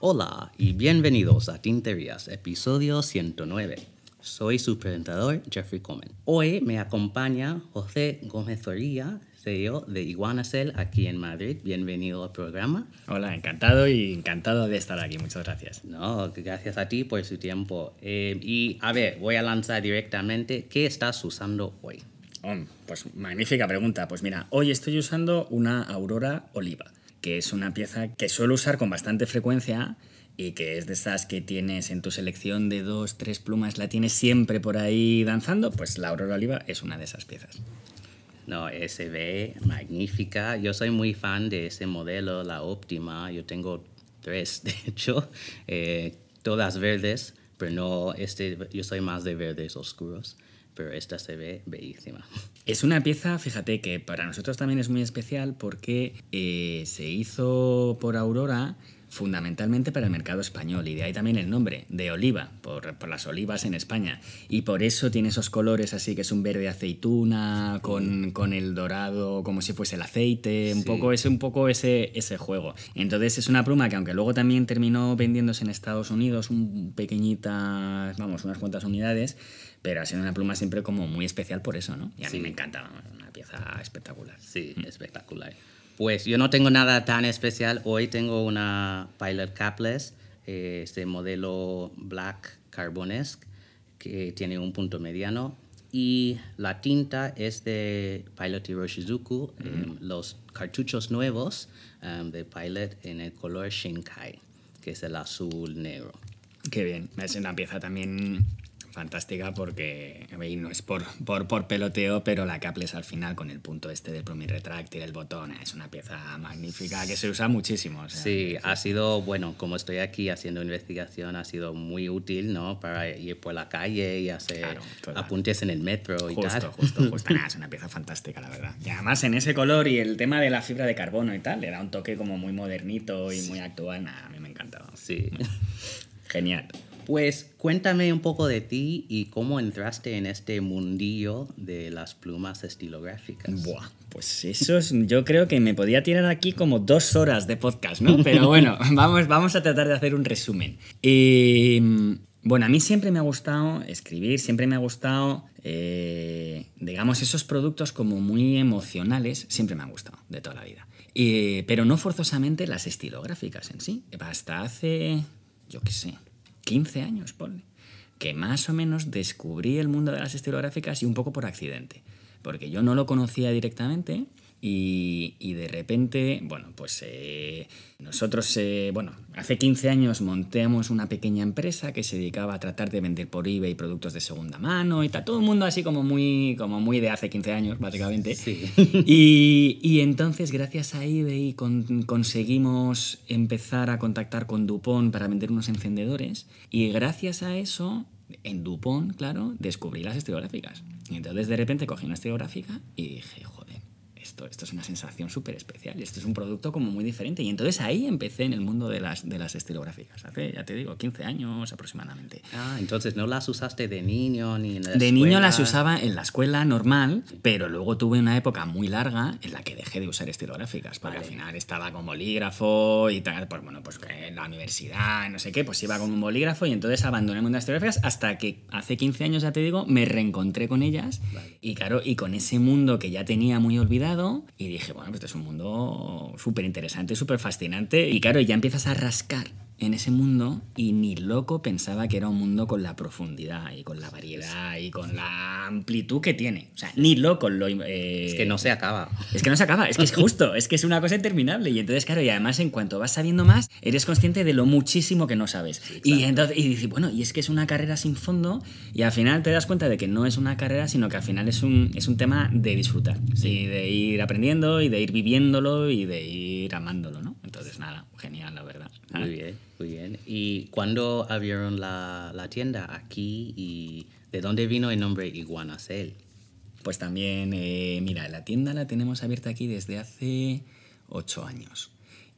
Hola y bienvenidos a Tinterías, episodio 109. Soy su presentador, Jeffrey Coleman. Hoy me acompaña José Gómez Zorilla, CEO de Iguanacel aquí en Madrid. Bienvenido al programa. Hola, encantado y encantado de estar aquí. Muchas gracias. No, gracias a ti por su tiempo. Eh, y a ver, voy a lanzar directamente, ¿qué estás usando hoy? Oh, pues magnífica pregunta. Pues mira, hoy estoy usando una Aurora Oliva, que es una pieza que suelo usar con bastante frecuencia y que es de esas que tienes en tu selección de dos, tres plumas, la tienes siempre por ahí danzando, pues la Aurora Oliva es una de esas piezas. No, se ve magnífica. Yo soy muy fan de ese modelo, la óptima. Yo tengo tres, de hecho, eh, todas verdes, pero no, este, yo soy más de verdes oscuros, pero esta se ve bellísima. Es una pieza, fíjate, que para nosotros también es muy especial porque eh, se hizo por Aurora fundamentalmente para el mercado español y de ahí también el nombre de oliva, por, por, las olivas en España. Y por eso tiene esos colores así, que es un verde aceituna con, con el dorado como si fuese el aceite, un poco, es un poco ese, ese juego. Entonces es una pluma que aunque luego también terminó vendiéndose en Estados Unidos un pequeñita, vamos, unas cuantas unidades, pero ha sido una pluma siempre como muy especial por eso, ¿no? Y a mí me encanta, una pieza espectacular. Sí, espectacular. Pues yo no tengo nada tan especial. Hoy tengo una Pilot Capless, eh, este modelo Black Carbonesque, que tiene un punto mediano. Y la tinta es de Pilot Hiroshizuku, mm -hmm. los cartuchos nuevos um, de Pilot en el color Shinkai, que es el azul negro. Qué bien, es una pieza también fantástica porque y no es por, por, por, peloteo, pero la Capless al final con el punto este del plumín retráctil, el botón, es una pieza magnífica que se usa muchísimo. O sea, sí, ha sido, bueno, como estoy aquí haciendo investigación, ha sido muy útil, ¿no? Para ir por la calle y hacer claro, apuntes en el metro y justo, tal. Justo, justo, nada, es una pieza fantástica, la verdad. Y además en ese color y el tema de la fibra de carbono y tal, le da un toque como muy modernito y sí. muy actual, nada, a mí me encantaba. Sí. Genial. Pues cuéntame un poco de ti y cómo entraste en este mundillo de las plumas estilográficas. Buah, pues eso es, yo creo que me podía tirar aquí como dos horas de podcast, ¿no? Pero bueno, vamos, vamos a tratar de hacer un resumen. Eh, bueno, a mí siempre me ha gustado escribir, siempre me ha gustado, eh, digamos, esos productos como muy emocionales, siempre me han gustado, de toda la vida. Eh, pero no forzosamente las estilográficas en sí. Hasta hace, yo qué sé, 15 años, ponle, que más o menos descubrí el mundo de las estilográficas y un poco por accidente, porque yo no lo conocía directamente y, y de repente, bueno, pues eh, nosotros, eh, bueno, hace 15 años montamos una pequeña empresa que se dedicaba a tratar de vender por eBay productos de segunda mano y tal, todo el mundo así como muy, como muy de hace 15 años, básicamente. Sí. Y, y, entonces, gracias a eBay, con, conseguimos empezar a contactar con Dupont para vender unos encendedores y gracias a eso, en Dupont, claro, descubrí las estilográficas. Y entonces de repente cogí una estilográfica y dije, joder, esto, esto es una sensación súper especial. Esto es un producto como muy diferente. Y entonces ahí empecé en el mundo de las, de las estilográficas. Hace, ya te digo, 15 años aproximadamente. Ah, entonces no las usaste de niño ni en la De escuela? niño las usaba en la escuela normal, pero luego tuve una época muy larga en la que dejé de usar estilográficas. Porque vale. al final estaba con bolígrafo y tal. Pues bueno, pues en la universidad, no sé qué, pues iba con un bolígrafo y entonces abandoné el mundo de las estilográficas hasta que hace 15 años, ya te digo, me reencontré con ellas. Vale. Y claro, y con ese mundo que ya tenía muy olvidado y dije, bueno, pues esto es un mundo súper interesante, súper fascinante. Y claro, ya empiezas a rascar en ese mundo y ni loco pensaba que era un mundo con la profundidad y con la variedad y con la amplitud que tiene. O sea, ni loco lo... Eh... Es que no se acaba. Es que no se acaba, es que es justo, es que es una cosa interminable. Y entonces, claro, y además en cuanto vas sabiendo más, eres consciente de lo muchísimo que no sabes. Sí, y entonces, y dices, bueno, y es que es una carrera sin fondo y al final te das cuenta de que no es una carrera, sino que al final es un, es un tema de disfrutar. Sí, de ir aprendiendo y de ir viviéndolo y de ir amándolo, ¿no? Entonces, nada, genial, la verdad. Muy bien, muy bien. ¿Y cuándo abrieron la, la, tienda aquí y de dónde vino el nombre Iguanacel? Pues también, eh, mira, la tienda la tenemos abierta aquí desde hace ocho años.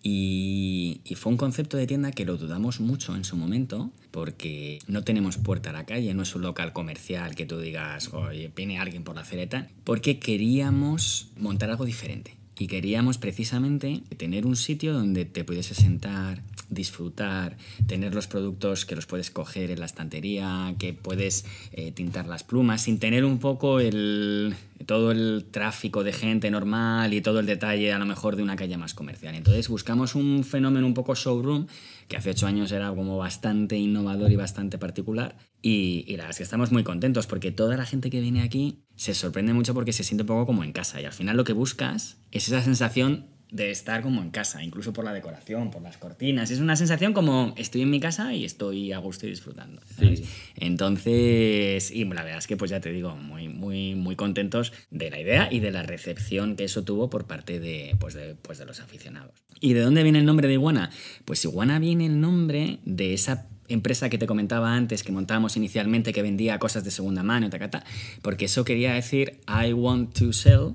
Y, y fue un concepto de tienda que lo dudamos mucho en su momento, porque no tenemos puerta a la calle, no es un local comercial que tú digas, oye, viene alguien por la cereta, porque queríamos montar algo diferente. Y queríamos precisamente tener un sitio donde te pudiese sentar, disfrutar, tener los productos que los puedes coger en la estantería, que puedes eh, tintar las plumas, sin tener un poco el, todo el tráfico de gente normal y todo el detalle a lo mejor de una calle más comercial. Entonces buscamos un fenómeno un poco showroom, que hace ocho años era como bastante innovador y bastante particular. Y, y la verdad es que estamos muy contentos porque toda la gente que viene aquí se sorprende mucho porque se siente un poco como en casa. Y al final lo que buscas es esa sensación de estar como en casa, incluso por la decoración, por las cortinas. Es una sensación como estoy en mi casa y estoy a gusto y disfrutando. ¿sabes? Entonces, y la verdad es que pues ya te digo, muy, muy, muy contentos de la idea y de la recepción que eso tuvo por parte de, pues de, pues de los aficionados. ¿Y de dónde viene el nombre de Iguana? Pues Iguana viene el nombre de esa empresa que te comentaba antes que montábamos inicialmente que vendía cosas de segunda mano, tacata, porque eso quería decir I want to sell,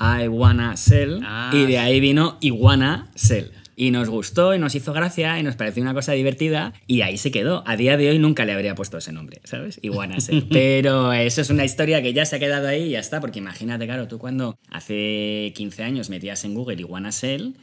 I wanna sell, Ah, y de ahí vino Iguana Sell. Y nos gustó y nos hizo gracia y nos pareció una cosa divertida y ahí se quedó. A día de hoy nunca le habría puesto ese nombre, ¿sabes? Iguana Sell. Pero eso es una historia que ya se ha quedado ahí y ya está, porque imagínate, claro, tú cuando hace 15 años metías en Google Iguana Sell,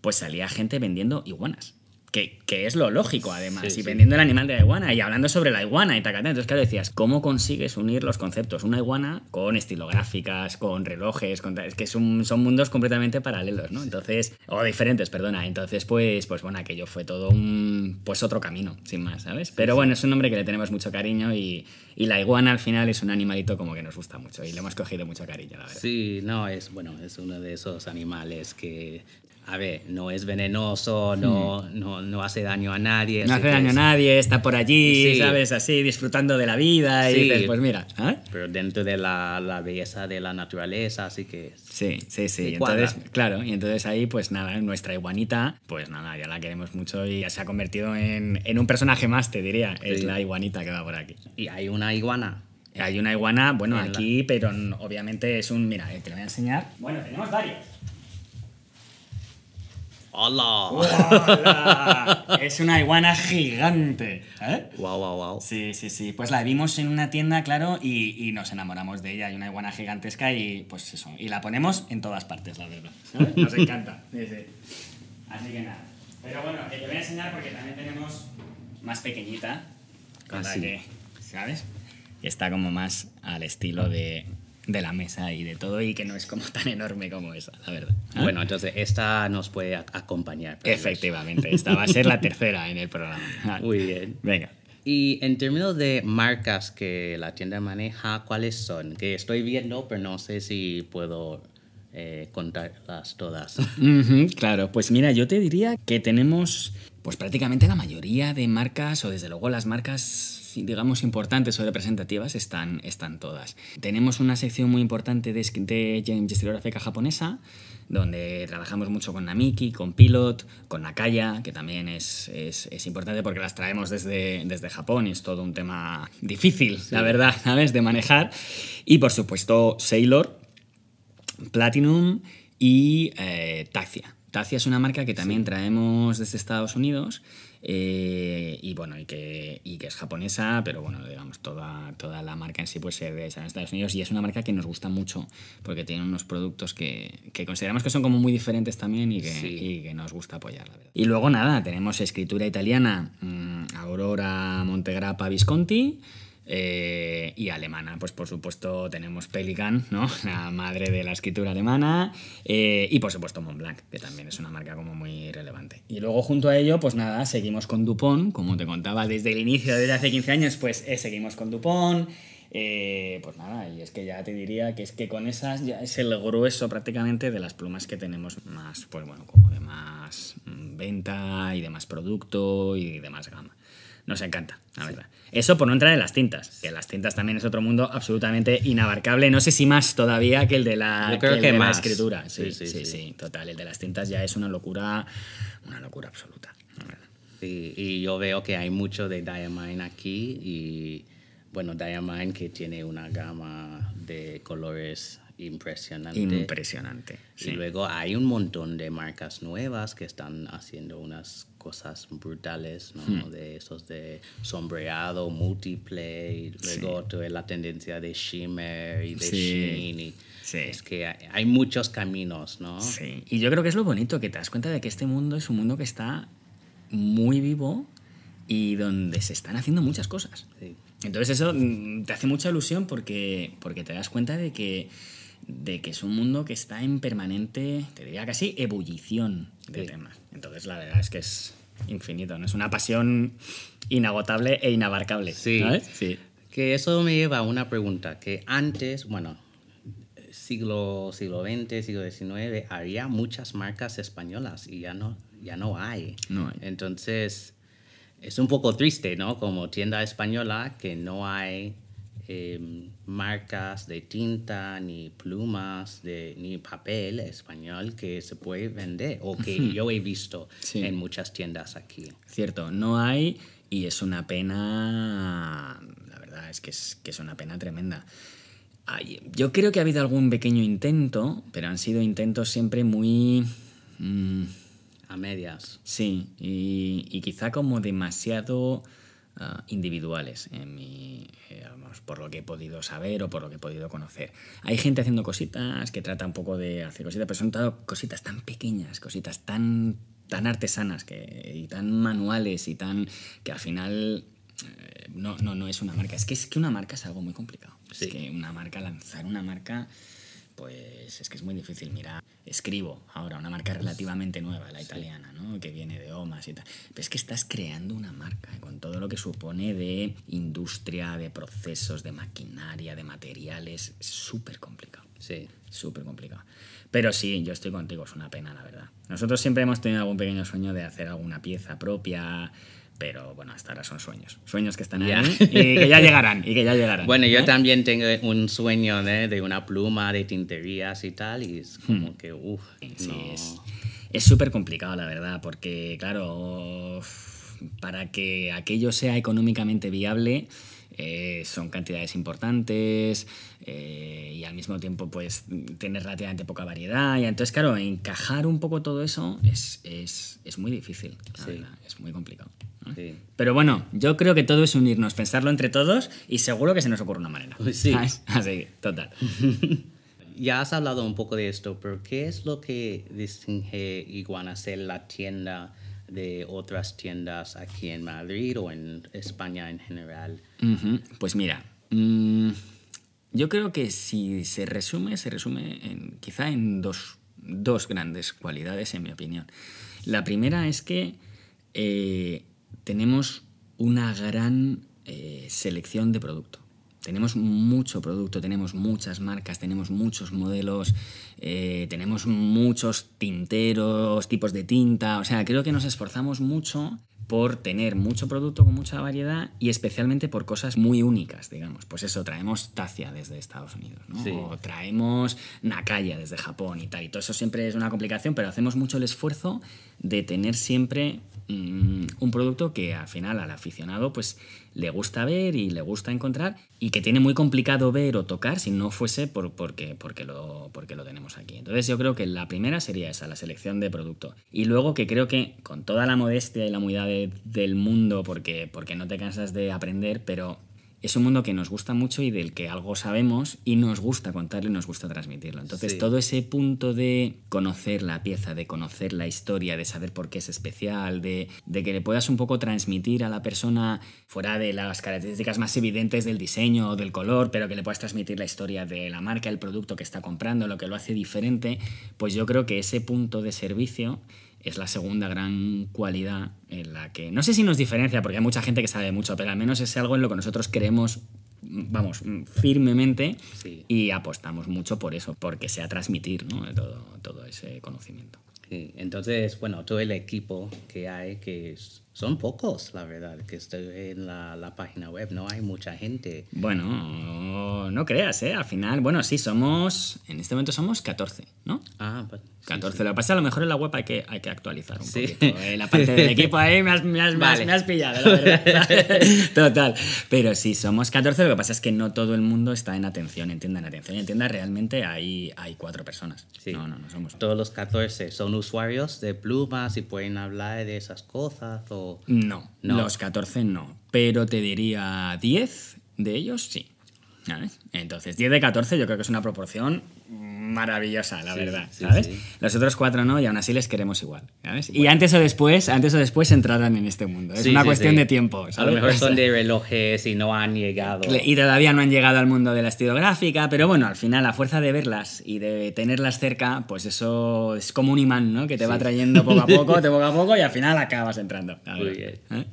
pues salía gente vendiendo iguanas. Que, que es lo lógico, además, Sí, y sí. vendiendo el animal de la iguana y hablando sobre la iguana y tacata. Entonces, claro, decías, ¿cómo consigues unir los conceptos? Una iguana con estilográficas, con relojes, con es que son, son mundos completamente paralelos, ¿no? Entonces, o diferentes, perdona. Entonces, pues, pues bueno, aquello fue todo un, pues otro camino, sin más, ¿sabes? Pero bueno, es un nombre que le tenemos mucho cariño y, y la iguana al final es un animalito como que nos gusta mucho y le hemos cogido mucho cariño, la verdad. Sí, no, es bueno, es uno de esos animales que, a ver, no es venenoso, no, no, no hace daño a nadie. Hmm. No hace daño a nadie, está por allí, Sí. ¿sabes? Así, disfrutando de la vida y Sí. dices, pues mira, ¿eh? Pero dentro de la, la belleza de la naturaleza, así que... Sí, sí, sí. Sí, entonces, claro, y entonces ahí, pues nada, nuestra iguanita, pues nada, ya la queremos mucho y ya se ha convertido en, en un personaje más, te diría. Es la iguanita que va por aquí. Y hay una iguana. Hay una iguana, bueno, aquí, pero obviamente es un. Mira, eh, te lo voy a enseñar. Bueno, tenemos varios. ¡Hola! ¡Hola! es una iguana gigante. ¿eh? Wow, wow, wow. Sí, sí, sí. Pues la vimos en una tienda, claro, y, y nos enamoramos de ella. Hay una iguana gigantesca y pues eso. Y la ponemos en todas partes, la verdad. ¿sabes? Nos encanta. Sí, sí. Así que nada. Pero bueno, te voy a enseñar porque también tenemos más pequeñita. con la Ah, que, ¿Sabes? Que está como más al estilo de, de la mesa y de todo y que no es como tan enorme como esa, la verdad. ¿Ah? Bueno, entonces esta nos puede acompañar. Efectivamente, esta va a ser la tercera en el programa. Muy bien. Venga. Y en términos de marcas que la tienda maneja, ¿cuáles son? Que estoy viendo, pero no sé si puedo eh, contarlas todas. Claro, pues mira, yo te diría que tenemos pues prácticamente la mayoría de marcas, o desde luego las marcas, digamos, importantes o representativas, están, están todas. Tenemos una sección muy importante de, de estilográfica japonesa, donde trabajamos mucho con Namiki, con Pilot, con Nakaya, que también es, es- es importante porque las traemos desde, desde Japón y es todo un tema difícil, la verdad, ¿sabes?, de manejar. Y por supuesto, Sailor, Platinum y eh, Taxia. Taxia es una marca que también traemos desde Estados Unidos eh, y bueno, y que, y que es japonesa, pero bueno, digamos, toda, toda la marca en sí pues se realiza en Estados Unidos y es una marca que nos gusta mucho porque tiene unos productos que, que consideramos que son como muy diferentes también y que, Sí. y que nos gusta apoyar, la verdad. Y luego nada, tenemos escritura italiana, mm, Aurora Montegrappa Visconti, eh, y alemana, pues por supuesto tenemos Pelican, ¿no? La madre de la escritura alemana. eh, y por supuesto Montblanc, que también es una marca como muy relevante. Y luego junto a ello, pues nada, seguimos con Dupont, como te contaba desde el inicio, desde hace 15 años, pues eh, seguimos con Dupont. pues nada, y es que ya te diría que es que con esas ya es el grueso prácticamente de las plumas que tenemos más, pues bueno, como de más mm, venta y de más producto y de más gama. Nos encanta, la verdad. Eso por no entrar en las tintas, que las tintas también es otro mundo absolutamente inabarcable. No sé si más todavía que el de la, Yo creo el que de la más. escritura. Sí sí Sí, sí, sí, total. El de las tintas ya es una locura, una locura absoluta. la verdad. Sí, y yo veo que hay mucho de Diamine aquí y bueno, Diamine que tiene una gama de colores impresionante. Impresionante. Y sí. luego hay un montón de marcas nuevas que están haciendo unas cosas brutales, ¿no? Hmm. De esos de sombreado, multiplay, y luego toda la tendencia de shimmer y de Sí. sheen. Y Sí. Es que hay, hay muchos caminos, ¿no? Sí, y yo creo que es lo bonito, que te das cuenta de que este mundo es un mundo que está muy vivo y donde se están haciendo muchas cosas. Sí. Entonces eso mm, te hace mucha ilusión porque, porque te das cuenta de que, de que es un mundo que está en permanente, te diría casi, ebullición de Sí. temas. Entonces la verdad es que es infinito, ¿no? Es una pasión inagotable e inabarcable. Sí. ¿sabes? Sí. Que eso me lleva a una pregunta, que antes, bueno, siglo, siglo XX, siglo XIX, había muchas marcas españolas y ya no, ya no hay. No hay. Entonces, es un poco triste, ¿no? Como tienda española, que no hay eh, marcas de tinta, ni plumas, de, ni papel español que se puede vender o que yo he visto Sí. en muchas tiendas aquí. Cierto, no hay y es una pena, la verdad es que es, que es una pena tremenda. Ay, yo creo que ha habido algún pequeño intento, pero han sido intentos siempre muy... mm, A medias. sí, y, y quizá como demasiado ah, individuales, en mi, eh, vamos, por lo que he podido saber o por lo que he podido conocer. Hay gente haciendo cositas que trata un poco de hacer cositas, pero son todo cositas tan pequeñas, cositas tan, tan artesanas que, y tan manuales y tan que al final eh, no, no, no es una marca. Es que, es que una marca es algo muy complicado. Sí. Es que una marca, lanzar una marca, pues es que es muy difícil. Mira, escribo ahora una marca relativamente nueva, la italiana, ¿no? que viene de Omas y tal. Pero es que estás creando una marca ¿eh? con todo lo que supone de industria, de procesos, de maquinaria, de materiales. Es súper complicado. Sí. Súper complicado. Pero sí, yo estoy contigo, es una pena, la verdad. Nosotros siempre hemos tenido algún pequeño sueño de hacer alguna pieza propia, pero bueno, hasta ahora son sueños. Sueños que están ahí y que ya llegarán, y que ya llegarán. Bueno, yo también tengo un sueño ¿eh? de una pluma de tinterías y tal, y es como que, uff, Sí, no. es es súper complicado, la verdad, porque, claro, para que aquello sea económicamente viable, eh, son cantidades importantes eh, y al mismo tiempo, pues, tener relativamente poca variedad. Y entonces, claro, encajar un poco todo eso es, es, es muy difícil, Sí. es muy complicado. Pero bueno, yo creo que todo es unirnos, pensarlo entre todos y seguro que se nos ocurre una manera. Sí. ¿sabes? Así, total. Ya has hablado un poco de esto, pero ¿qué es lo que distingue Iguanacel, la tienda, de otras tiendas aquí en Madrid o en España en general? Pues mira, mm, yo creo que si se resume, se resume en, quizá en dos, dos grandes cualidades, en mi opinión. La primera es que eh, tenemos una gran eh, selección de producto. Tenemos mucho producto, tenemos muchas marcas, tenemos muchos modelos, eh, tenemos muchos tinteros, tipos de tinta. O sea, creo que nos esforzamos mucho por tener mucho producto con mucha variedad y especialmente por cosas muy únicas, digamos. Pues eso, traemos Tacia desde Estados Unidos, ¿no? Sí. O traemos Nakaya desde Japón y tal. Y todo eso siempre es una complicación, pero hacemos mucho el esfuerzo de tener siempre mm, un producto que al final al aficionado pues le gusta ver y le gusta encontrar y que tiene muy complicado ver o tocar si no fuese por, porque, porque, lo, porque lo tenemos aquí. Entonces yo creo que la primera sería esa, la selección de producto. Y luego que creo que con toda la modestia y la humildad de- del mundo, porque, porque no te cansas de aprender, pero es un mundo que nos gusta mucho y del que algo sabemos y nos gusta contarlo y nos gusta transmitirlo. Entonces, Sí. todo ese punto de conocer la pieza, de conocer la historia, de saber por qué es especial, de, de que le puedas un poco transmitir a la persona, fuera de las características más evidentes del diseño o del color, pero que le puedas transmitir la historia de la marca, el producto que está comprando, lo que lo hace diferente, pues yo creo que ese punto de servicio es la segunda gran cualidad en la que no sé si nos diferencia porque hay mucha gente que sabe mucho pero al menos es algo en lo que nosotros creemos vamos firmemente Sí. y apostamos mucho por eso porque sea transmitir ¿no? todo, todo ese conocimiento Sí, Entonces, bueno, todo el equipo que hay, que es son pocos, la verdad, que estoy en la, la página web, no hay mucha gente. Bueno, no creas, ¿eh? Al final, bueno, sí, somos, en este momento somos 14, ¿no? Ah, pues, sí, 14. sí. Lo que pasa a lo mejor en la web hay que, hay que actualizar un Sí. poquito. ¿eh? La parte del equipo ahí me has, me has- me has- Vale. me has pillado, la verdad. Total. Pero sí, somos 14. Lo que pasa es que no todo el mundo está en atención en tienda. En atención en tienda realmente hay, hay cuatro personas. No, no, no somos. Todos los 14 son usuarios de plumas y pueden hablar de esas cosas o... No, No. los 14 no. Pero te diría 10 de ellos sí. ¿Sabes? Entonces, 10 de 14 yo creo que es una proporción maravillosa, la Sí, verdad. sí, ¿Sabes? sí. Los otros cuatro no, y aún así les queremos igual. ¿sabes? Y antes o después, antes o después entrarán en este mundo. Es Sí, una sí, cuestión sí. de tiempo. A ¿sabes? lo mejor son de relojes y no han llegado. y todavía no han llegado al mundo de la estilográfica, pero bueno, al final, a fuerza de verlas y de tenerlas cerca, pues eso es como un imán, ¿no? Que te va trayendo poco a poco, de poco a poco, y al final acabas entrando. Muy verdad. ¿Eh?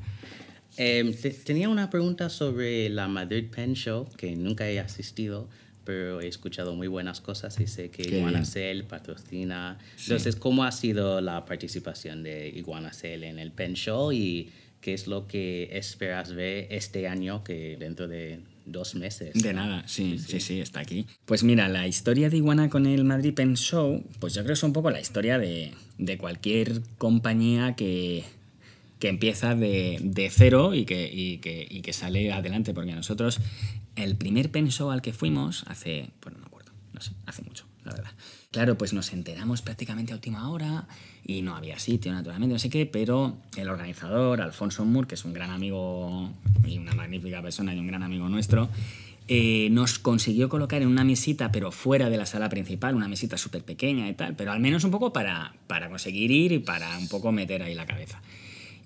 Eh, te- tenía una pregunta sobre la Madrid Pen Show, que nunca he asistido, pero he escuchado muy buenas cosas y sé que Qué Iguana bien. Cell patrocina. Sí. Entonces, ¿cómo ha sido la participación de Iguana Cell en el Pen Show y qué es lo que esperas ver este año, que dentro de dos meses? De ¿no? nada, sí, sí, sí, está aquí. Pues mira, la historia de Iguana con el Madrid Pen Show, pues yo creo que es un poco la historia de, de cualquier compañía que, que empieza de, de cero y que, y, que, y que sale adelante, porque nosotros, el primer Pen Show al que fuimos, hace, pues no me acuerdo, no sé, hace mucho, la verdad. Claro, pues nos enteramos prácticamente a última hora y no había sitio, naturalmente, no sé qué, pero el organizador, Alfonso Moore, que es un gran amigo y una magnífica persona y un gran amigo nuestro, eh, nos consiguió colocar en una mesita, pero fuera de la sala principal, una mesita súper pequeña y tal, pero al menos un poco para, para conseguir ir y para un poco meter ahí la cabeza.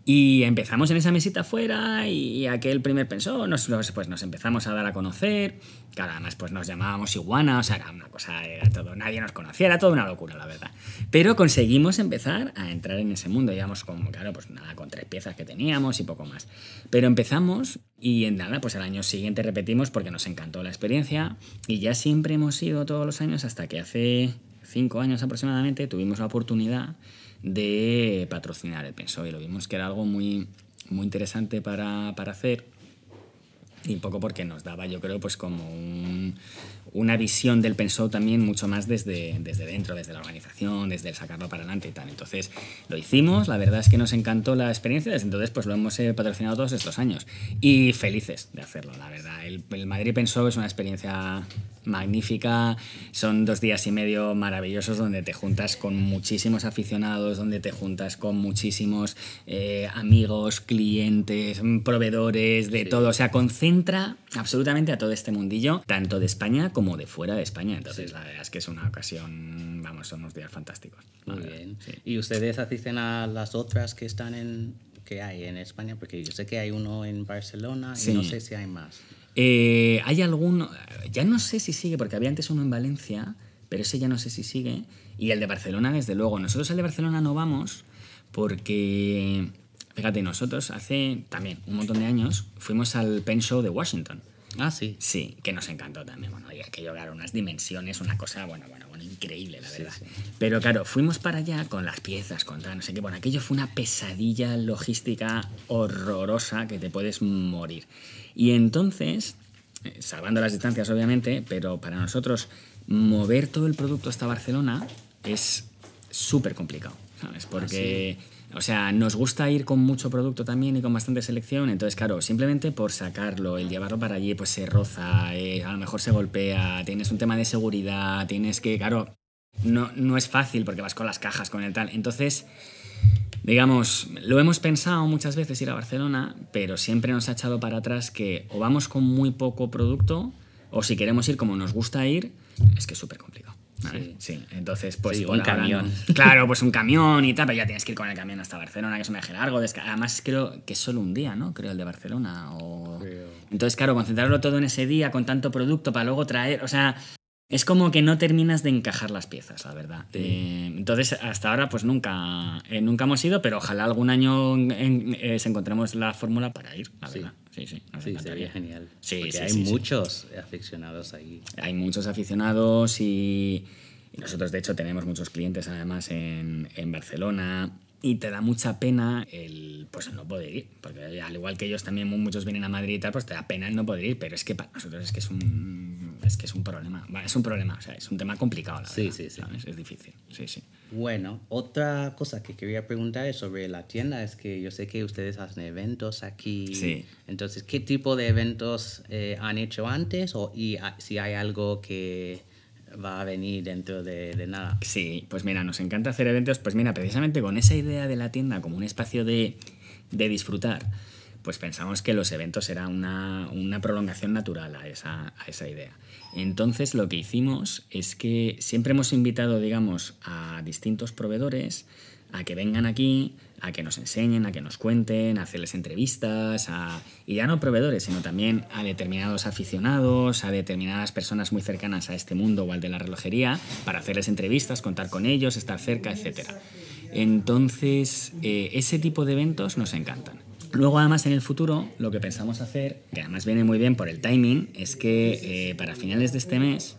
Y empezamos en esa mesita afuera y aquel primer pensó, nos, pues nos empezamos a dar a conocer, claro, además pues nos llamábamos iguana, o sea, era una cosa, era todo, nadie nos conocía, era toda una locura, la verdad. Pero conseguimos empezar a entrar en ese mundo, íbamos como, claro, pues nada, con tres piezas que teníamos y poco más. Pero empezamos y en nada, pues el año siguiente repetimos porque nos encantó la experiencia y ya siempre hemos ido todos los años hasta que hace cinco años aproximadamente tuvimos la oportunidad de patrocinar el Penso y lo vimos que era algo muy, muy interesante para, para hacer. Y un poco porque nos daba, yo creo, pues como un- una visión del Pensou también mucho más desde, desde dentro, desde la organización, desde el sacarlo para adelante y tal. Entonces lo hicimos, la verdad es que nos encantó la experiencia, desde entonces pues lo hemos eh, patrocinado todos estos años y felices de hacerlo, la verdad. El, el Madrid Pensou es una experiencia magnífica, son dos días y medio maravillosos donde te juntas con muchísimos aficionados, donde te juntas con muchísimos eh, amigos, clientes, proveedores, de todo, o sea, concentra absolutamente a todo este mundillo, tanto de España como de fuera de España. Entonces, la verdad es que es una ocasión, vamos, son unos días fantásticos. Muy verdad, bien. sí. ¿Y ustedes asisten a las otras que están en que hay en España? Porque yo sé que hay uno en Barcelona Sí. y no sé si hay más. Eh, hay alguno, ya no sé si sigue, porque había antes uno en Valencia, pero ese ya no sé si sigue. Y el de Barcelona, desde luego. Nosotros al de Barcelona no vamos porque, fíjate, nosotros hace también un montón de años fuimos al Pen Show de Washington. Ah, sí. Sí, que nos encantó también. Bueno, y aquello, claro, unas dimensiones, una cosa, bueno, bueno, bueno, increíble, la verdad. Pero claro, fuimos para allá con las piezas, con tal, no sé qué. Bueno, aquello fue una pesadilla logística horrorosa que te puedes morir. Y entonces, eh, salvando las distancias, obviamente, pero para nosotros mover todo el producto hasta Barcelona es súper complicado, ¿sabes? Porque. O sea, nos gusta ir con mucho producto también y con bastante selección, entonces claro, simplemente por sacarlo, el llevarlo para allí, pues se roza, eh, a lo mejor se golpea, tienes un tema de seguridad, tienes que, claro, no, no es fácil porque vas con las cajas, con el tal. Entonces, digamos, lo hemos pensado muchas veces ir a Barcelona, pero siempre nos ha echado para atrás que o vamos con muy poco producto, o si queremos ir como nos gusta ir, es que es súper complicado. ¿Sabes? Sí. entonces, pues. Sí, un ahora camión. no. Claro, pues un camión y tal, pero ya tienes que ir con el camión hasta Barcelona, que es un viaje largo. Además, creo que es solo un día, ¿no? Creo el de Barcelona. O... Creo. Entonces, claro, concentrarlo todo en ese día con tanto producto para luego traer. O sea, es como que no terminas de encajar las piezas, la verdad. Eh, entonces, hasta ahora, pues nunca, eh, nunca hemos ido, pero ojalá algún año en- eh, se encontremos la fórmula para ir, la Sí. verdad. Sí, sí, nos Sí, sería genial. Sí, Porque sí, hay sí. muchos aficionados ahí. Hay muchos aficionados y, y nosotros de hecho tenemos muchos clientes además en, en Barcelona y te da mucha pena el pues no poder ir porque al igual que ellos también muchos vienen a Madrid y tal pues te da pena el no poder ir pero es que para nosotros es que es un es que es un problema. Es un problema o sea es un tema complicado la sí verdad, sí sí. es difícil sí sí. Bueno otra cosa que quería preguntar es sobre la tienda. Es que yo sé que ustedes hacen eventos aquí. Sí. entonces qué tipo de eventos eh, han hecho antes o y ah, si hay algo que va a venir dentro de, de nada. Sí, pues mira, nos encanta hacer eventos. Pues mira, precisamente con esa idea de la tienda como un espacio de, de disfrutar, pues pensamos que los eventos eran una, una prolongación natural a esa, a esa idea. Entonces lo que hicimos es que siempre hemos invitado, digamos, a distintos proveedores a que vengan aquí, a que nos enseñen, a que nos cuenten, a hacerles entrevistas, a, y ya no proveedores, sino también a determinados aficionados, a determinadas personas muy cercanas a este mundo o al de la relojería, para hacerles entrevistas, contar con ellos, estar cerca, etc. Entonces, eh, ese tipo de eventos nos encantan. Luego, además, en el futuro, lo que pensamos hacer, que además viene muy bien por el timing, es que eh, para finales de este mes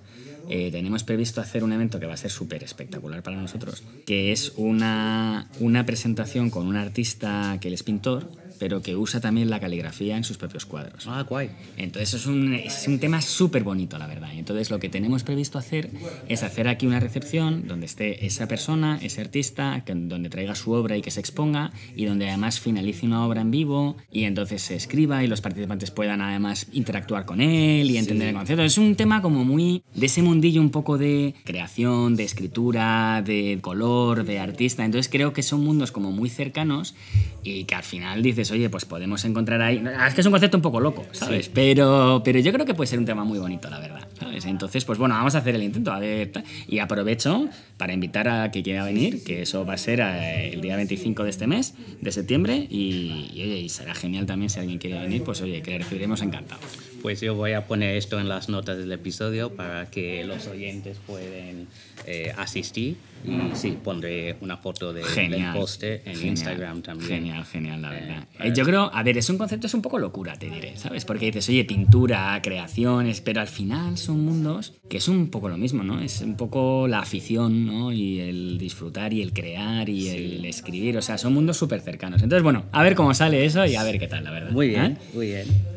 eh, tenemos previsto hacer un evento que va a ser súper espectacular para nosotros, que es una, una presentación con un artista que es pintor, pero que usa también la caligrafía en sus propios cuadros. ah guay Entonces es un, es un tema súper bonito, la verdad. Entonces lo que tenemos previsto hacer es hacer aquí una recepción donde esté esa persona, ese artista, que- donde traiga su obra y que se exponga y donde además finalice una obra en vivo y entonces se escriba y los participantes puedan además interactuar con él y entender el concepto. Es un tema como muy de ese mundillo un poco de creación, de escritura, de color, de artista. Entonces creo que son mundos como muy cercanos y que al final dices, oye, pues podemos encontrar ahí... Es que es un concepto un poco loco, ¿sabes? Pero, pero yo creo que puede ser un tema muy bonito, la verdad. ¿sabes? Entonces, pues bueno, vamos a hacer el intento. A ver, y aprovecho para invitar a que quiera venir, que eso va a ser eh, el día 25 de este mes, de septiembre, y, y, oye, y será genial también si alguien quiere venir, pues oye, que le recibiremos encantado. Pues yo voy a poner esto en las notas del episodio para que los oyentes pueden eh, asistir. Y sí, pondré una foto de, del Genial. póster en genial, Instagram también. Genial, genial, la verdad. para- Eh, yo creo, a ver, es un concepto, es un poco locura, te diré, ¿sabes? Porque dices, oye, pintura, creaciones, pero al final son mundos que es un poco lo mismo, ¿no? Es un poco la afición, ¿no? Y el disfrutar y el crear y el escribir, o sea, son mundos súper cercanos. Entonces, bueno, a ver cómo sale eso y a ver qué tal, la verdad. Muy bien, ¿Eh? muy bien.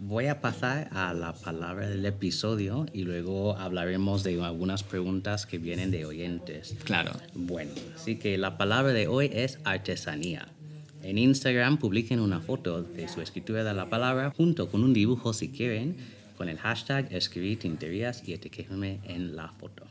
Voy a pasar a la palabra del episodio y luego hablaremos de algunas preguntas que vienen de oyentes. Claro. Bueno, así que la palabra de hoy es artesanía. En Instagram publiquen una foto de su escritura de la palabra junto con un dibujo si quieren, con el hashtag escribir tinterías y etiquétenme en la foto.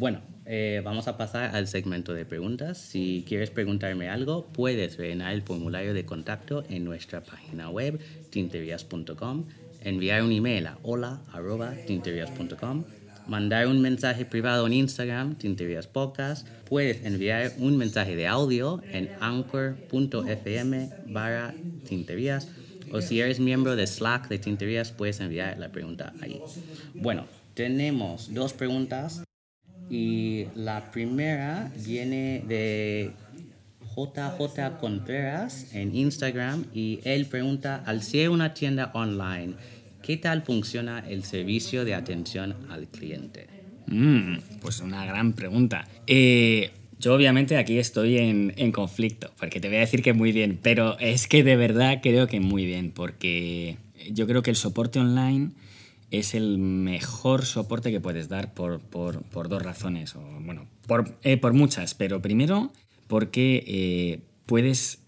Bueno, eh, vamos a pasar al segmento de preguntas. Si quieres preguntarme algo, puedes rellenar el formulario de contacto en nuestra página web tinterías.com, enviar un email a hola@tinterías.com, mandar un mensaje privado en Instagram, Tinterías Podcast. Puedes enviar un mensaje de audio en anchor.fm barra tinterías. O si eres miembro de Slack de Tinterías, puedes enviar la pregunta ahí. Bueno, tenemos dos preguntas. Y la primera viene de JJ Contreras en Instagram y él pregunta, al ser una tienda online, ¿qué tal funciona el servicio de atención al cliente? Mm, pues una gran pregunta. Eh, yo obviamente aquí estoy en, en conflicto, porque te voy a decir que muy bien, pero es que de verdad creo que muy bien, porque yo creo que el soporte online es el mejor soporte que puedes dar por, por- por dos razones, o bueno, por, eh, por muchas, pero primero porque eh, puedes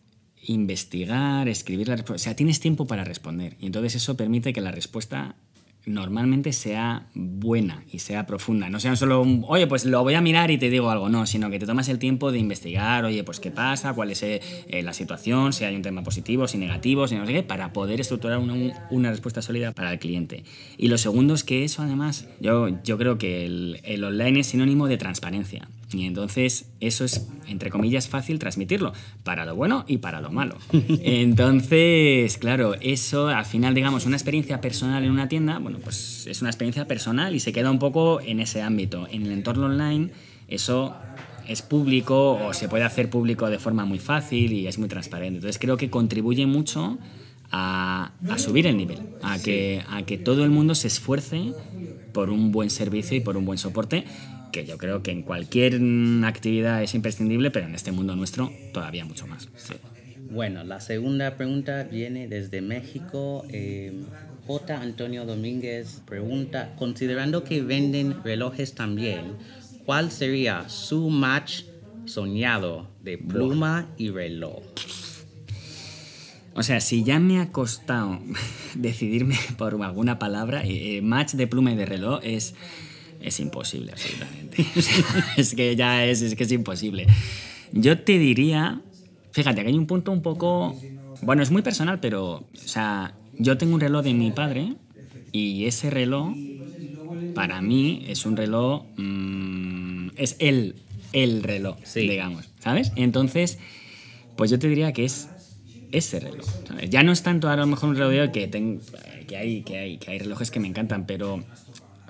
investigar, escribir la respuesta, o sea, tienes tiempo para responder y entonces eso permite que la respuesta normalmente sea buena y sea profunda. No sea solo un, oye, pues lo voy a mirar y te digo algo, no, sino que te tomas el tiempo de investigar, oye, pues qué pasa, cuál es eh, eh, la situación, si hay un tema positivo, si negativo, si no sé qué, para poder estructurar una, respuesta sólida para el cliente. Y lo segundo es que eso además, yo, yo creo que el online es sinónimo de transparencia. Y entonces eso es, entre comillas, fácil transmitirlo, para lo bueno y para lo malo. Entonces, claro, eso al final, digamos, una experiencia personal en una tienda, bueno, pues es una experiencia personal y se queda un poco en ese ámbito. En el entorno online, eso es público o se puede hacer público de forma muy fácil y es muy transparente. Entonces creo que contribuye mucho a, a subir el nivel, a, que, a que todo el mundo se esfuerce por un buen servicio y por un buen soporte, que yo creo que en cualquier actividad es imprescindible, pero en este mundo nuestro todavía mucho más. Sí. Bueno, la segunda pregunta viene desde México. Eh, J. Antonio Domínguez pregunta, considerando que venden relojes también, ¿cuál sería su match soñado de pluma y reloj? O sea, si ya me ha costado decidirme por alguna palabra, eh, eh, match de pluma y de reloj es, es imposible, absolutamente. es que ya es, es que es imposible. Yo te diría, fíjate, que hay un punto un poco... Bueno, es muy personal, pero, o sea, yo tengo un reloj de mi padre y ese reloj, para mí, es un reloj... mm, es el, el reloj, Sí. digamos, ¿sabes? Entonces, pues yo te diría que es ese reloj. ¿sabes? Ya no es tanto a lo mejor un reloj de hoy que, ten- que, hay, que, hay, que hay relojes que me encantan, pero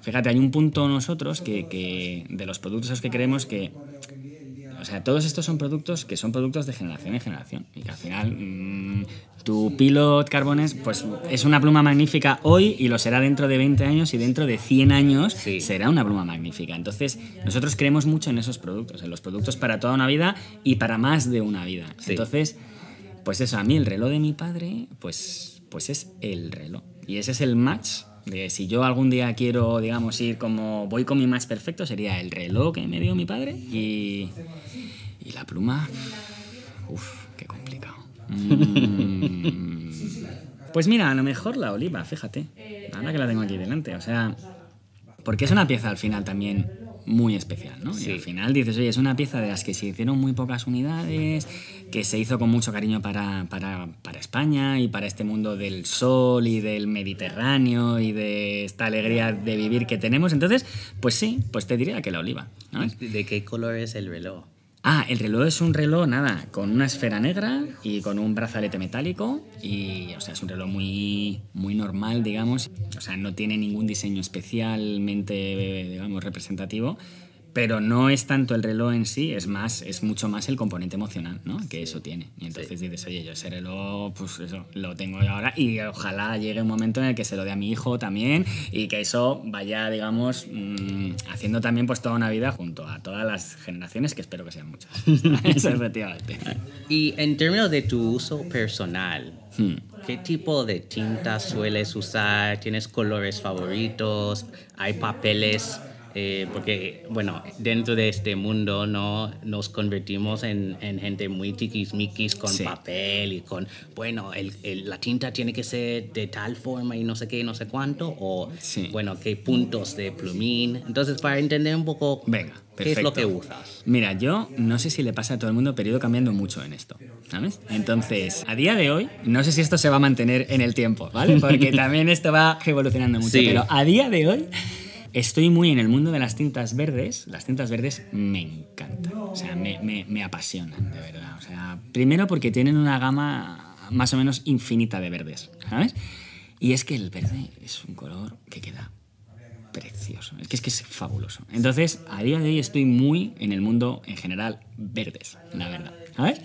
fíjate, hay un punto nosotros que, que de los productos a los que creemos que o sea, todos estos son productos que son productos de generación en generación. Y que al final, mm, tu Pilot Carbones, pues es una pluma magnífica hoy y lo será dentro de 20 años y dentro de 100 años Sí. será una pluma magnífica. Entonces, nosotros creemos mucho en esos productos, en los productos para toda una vida y para más de una vida. Sí. Entonces, pues eso, a mí el reloj de mi padre, pues, pues es el reloj. Y ese es el match. De si yo algún día quiero, digamos, ir como voy con mi match perfecto, sería el reloj que me dio mi padre y, y la pluma. Uf, qué complicado. Mm. Pues mira, a lo mejor la oliva, fíjate. Ahora que la tengo aquí delante. O sea, porque es una pieza al final también muy especial, ¿no? Sí. Y al final dices, oye, es una pieza de las que se hicieron muy pocas unidades, que se hizo con mucho cariño para, para, para España y para este mundo del sol y del Mediterráneo y de esta alegría de vivir que tenemos. Entonces, pues sí, pues te diría que la oliva. ¿De qué color es el reloj? Ah, el reloj es un reloj, nada, con una esfera negra y con un brazalete metálico. Y, o sea, es un reloj muy, muy normal, digamos. O sea, no tiene ningún diseño especialmente, digamos, representativo. Pero no es tanto el reloj en sí, es más, es mucho más el componente emocional, ¿no? Que eso tiene. Y entonces dices, oye, yo ese reloj, pues eso, lo tengo ahora y ojalá llegue un momento en el que se lo dé a mi hijo también y que eso vaya, digamos, mm, haciendo también pues toda una vida junto a todas las generaciones, que espero que sean muchas. Eso, efectivamente. Y en términos de tu uso personal, Hmm. ¿qué tipo de tintas sueles usar? ¿Tienes colores favoritos? ¿Hay papeles? Eh, porque, bueno, dentro de este mundo no nos convertimos en, en gente muy tiquismiquis con Sí. papel y con, bueno, el- el- la tinta tiene que ser de tal forma y no sé qué no sé cuánto, o, Sí. bueno, qué puntos de plumín. Entonces, para entender un poco Venga, qué es lo que usas. Mira, yo no sé si le pasa a todo el mundo, pero he ido cambiando mucho en esto, ¿sabes? Entonces, a día de hoy, no sé si esto se va a mantener en el tiempo, ¿vale? Porque también esto va evolucionando mucho, Sí. pero a día de hoy estoy muy en el mundo de las tintas verdes. Las tintas verdes me encantan, o sea, me, apasionan, de verdad. O sea, primero porque tienen una gama más o menos infinita de verdes, ¿sabes? Y es que el verde es un color que queda precioso. Es es que es fabuloso. Entonces, a día de hoy estoy muy en el mundo en general verdes, la verdad. ¿Sabes?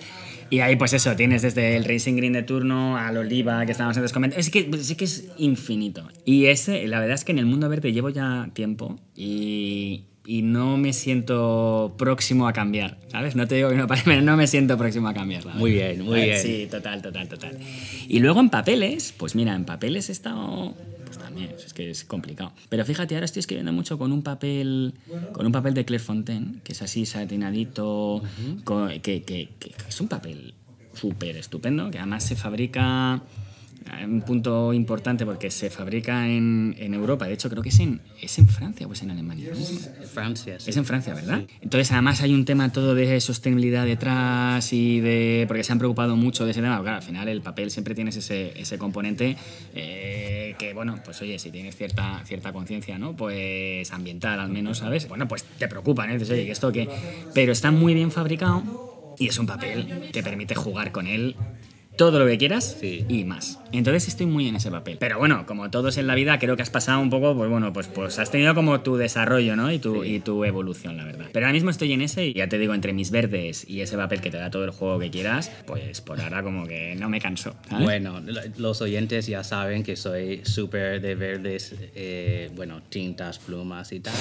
Y ahí, pues eso, tienes desde el Racing Green de turno al oliva que estábamos antes comentando. Es que, es que es infinito. Y ese, la verdad es que en el mundo verde llevo ya tiempo y, y no me siento próximo a cambiar. ¿Sabes? No te digo que no, pero no me siento próximo a cambiar. la Muy bien, muy bien. Sí, total, total, total. Y luego en papeles, pues mira, en papeles he estado. También, es que es complicado. Pero fíjate, ahora estoy escribiendo mucho con un papel. Con un papel de Clairefontaine, que es así satinadito, co- que, que- que es un papel súper estupendo, que además se fabrica. Eh, Un punto importante porque se fabrica en, en Europa. De hecho, creo que es en, es en Francia o es en Alemania. ¿no? Francia, sí. Es en Francia, ¿verdad? Entonces, además hay un tema todo de sostenibilidad detrás y de... porque se han preocupado mucho de ese tema. Claro, al final el papel siempre tienes ese, ese componente eh, que, bueno, pues oye, si tienes cierta, cierta conciencia, ¿no? Pues ambiental al menos, ¿sabes? Bueno, pues te preocupa, ¿no? Dices, oye, ¿que esto qué? Pero está muy bien fabricado y es un papel que permite jugar con él todo lo que quieras Sí. y más. Entonces estoy muy en ese papel. Pero bueno, como todos en la vida, creo que has pasado un poco, pues bueno, pues, pues has tenido como tu desarrollo, ¿no? Y tu, y tu evolución, la verdad. Pero ahora mismo estoy en ese y ya te digo, entre mis verdes y ese papel que te da todo el juego que quieras, pues por ahora como que no me canso. Bueno, los oyentes ya saben que soy súper de verdes, eh, bueno, tintas, plumas y tal.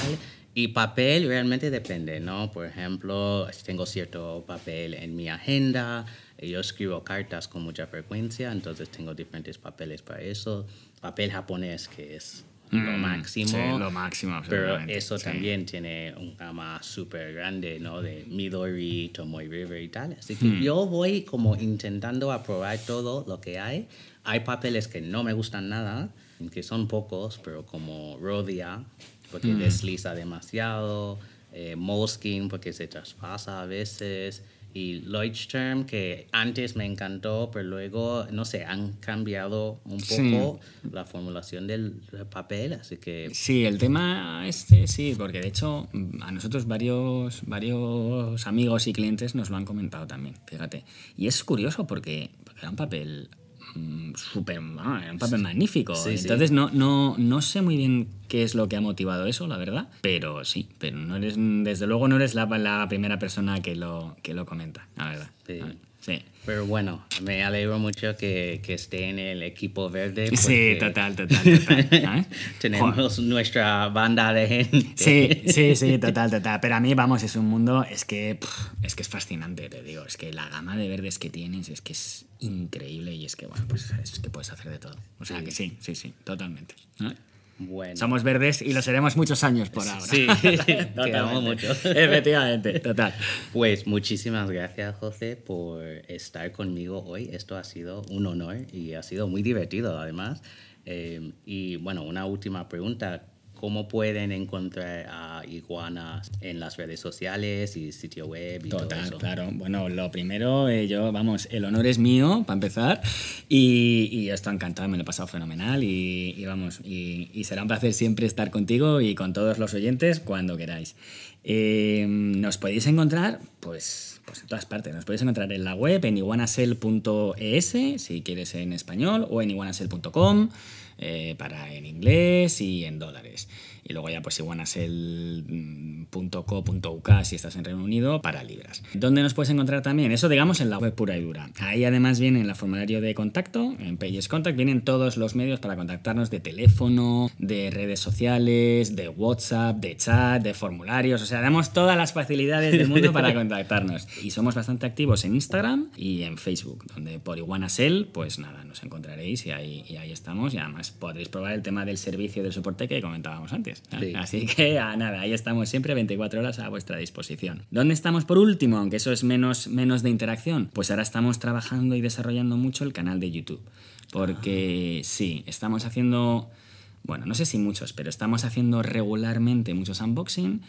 Y papel realmente depende, ¿no? Por ejemplo, tengo cierto papel en mi agenda, yo escribo cartas con mucha frecuencia, entonces tengo diferentes papeles para eso. Papel japonés, que es lo mm, máximo. Sí, lo máximo. Pero eso también tiene un gama súper grande, ¿no? De Midori, Tomoe River y tal. Así que hmm. yo voy como intentando aprobar todo lo que hay. Hay papeles que no me gustan nada, que son pocos, pero como Rodia, porque mm. desliza demasiado, eh, Moleskine porque se traspasa a veces, y Leuchtturm que antes me encantó, pero luego, no sé, han cambiado un poco la formulación del papel, así que... Sí, el tema este, sí, porque de hecho a nosotros varios, varios amigos y clientes nos lo han comentado también, fíjate. Y es curioso porque, porque era un papel Mm, súper, un papel magnífico. Entonces No, no, no sé muy bien qué es lo que ha motivado eso, la verdad, pero sí, pero no eres, desde luego no eres la, la primera persona que lo, que lo comenta, la verdad. Sí. Pero bueno, me alegro mucho que, que esté en el equipo verde. Sí, total, total, total. ¿eh? Tenemos nuestra banda de gente. Sí, sí, sí, total, total. Pero a mí, vamos, es un mundo, es que, es que es fascinante, te digo. Es que la gama de verdes que tienes es que es increíble y es que, bueno, pues es que puedes hacer de todo. O sea que sí, sí, sí, totalmente. Bueno. Somos verdes y lo seremos muchos años por ahora. Sí, quedamos mucho. Efectivamente, total. Pues muchísimas gracias, José, por estar conmigo hoy. Esto ha sido un honor y ha sido muy divertido, además. Eh, y bueno, una última pregunta cómo pueden encontrar a iguanas en las redes sociales y sitio web y Total, todo eso. claro. Bueno, lo primero, eh, yo, vamos, el honor es mío, para empezar, y, y estoy encantado, me lo he pasado fenomenal y, vamos, y, será un placer siempre estar contigo y con todos los oyentes cuando queráis. Eh, nos podéis encontrar, pues, pues en todas partes. Nos podéis encontrar en la web, en iguanasel.es, si quieres en español, o en iguanasel.com. Eh, para en inglés y en dólares. Y luego ya pues iguanasel.co.uk si estás en Reino Unido para libras. ¿Dónde nos puedes encontrar también? Eso digamos en la web pura y dura. Ahí además viene en el formulario de contacto, en Pages Contact, vienen todos los medios para contactarnos de teléfono, de redes sociales, de WhatsApp, de chat, de formularios. O sea, damos todas las facilidades del mundo para contactarnos. Y somos bastante activos en Instagram y en Facebook, donde por Iguanasel, pues nada, nos encontraréis y ahí, y ahí estamos. Y además podréis probar el tema del servicio del soporte que comentábamos antes. Así que a nada, ahí estamos siempre 24 horas a vuestra disposición. ¿Dónde estamos por último? Aunque eso es menos, menos de interacción. Pues ahora estamos trabajando y desarrollando mucho el canal de YouTube. Porque sí, estamos haciendo bueno, no sé si muchos, pero estamos haciendo regularmente muchos unboxing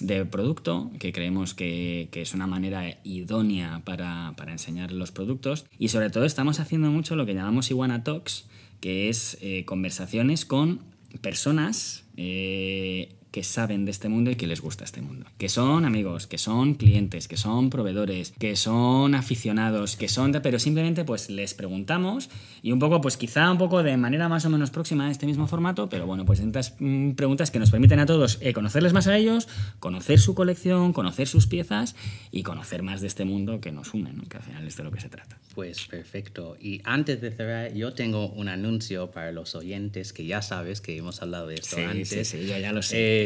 de producto, que creemos que, es una manera idónea para, enseñar los productos. Y sobre todo estamos haciendo mucho lo que llamamos Iguana Talks, que es eh, conversaciones con personas eh, que saben de este mundo y que les gusta este mundo. Que son amigos, que son clientes, que son proveedores, que son aficionados, que son... pero simplemente pues les preguntamos y un poco, pues quizá un poco de manera más o menos próxima a este mismo formato, pero bueno, pues estas mm, preguntas que nos permiten a todos eh, conocerles más a ellos, conocer su colección, conocer sus piezas y conocer más de este mundo que nos une, que al final es de lo que se trata. Pues perfecto. Y antes de cerrar, yo tengo un anuncio para los oyentes que ya sabes que hemos hablado de esto antes. Sí, sí, yo ya lo sé. Eh,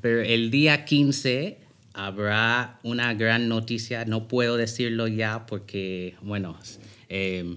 pero el día 15 habrá una gran noticia, no puedo decirlo ya porque, bueno, em,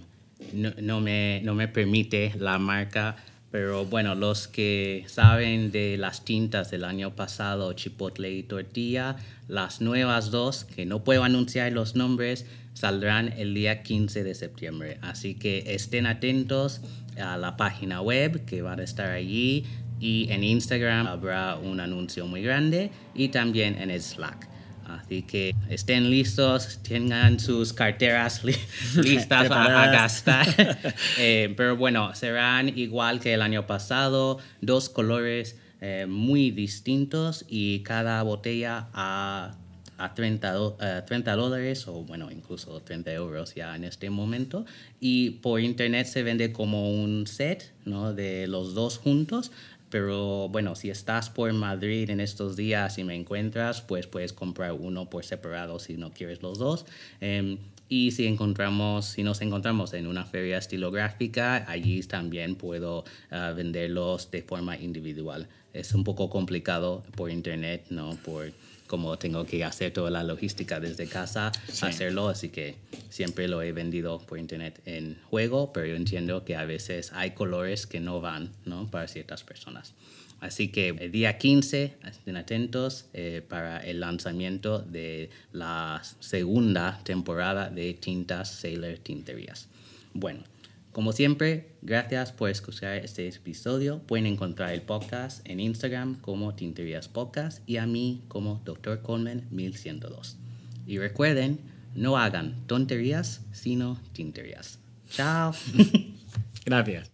no, me, no me permite la marca, pero bueno, los que saben de las tintas del año pasado, Chipotle y Tortilla, las nuevas dos, que no puedo anunciar los nombres, saldrán el día 15 de septiembre. Así que estén atentos a la página web que van a estar allí y en Instagram habrá un anuncio muy grande y también en el Slack. Así que estén listos, tengan sus carteras listas a, gastar. Eh, pero bueno, serán igual que el año pasado, dos colores eh, muy distintos y cada botella a a 30, 30 dólares o bueno, incluso 30 euros ya en este momento. Y por internet se vende como un set ¿no? de los dos juntos. Pero bueno, si estás por Madrid en estos días y me encuentras, pues puedes comprar uno por separado si no quieres los dos. Em, y si encontramos, si nos encontramos en una feria estilográfica, allí también puedo ah, venderlos de forma individual. Es un poco complicado por internet, ¿no? Por como tengo que hacer toda la logística desde casa, hacerlo, así que siempre lo he vendido por internet en juego, pero yo entiendo que a veces hay colores que no van, ¿no? Para ciertas personas. Así que el día 15, estén atentos eh, para el lanzamiento de la segunda temporada de Tintas Sailor Tinterías. Bueno, como siempre, gracias por escuchar este episodio. Pueden encontrar el podcast en Instagram como Tinterías Podcast y a mí como Dr. Coleman 1102. Y recuerden, no hagan tonterías, sino tinterías. Chao. gracias.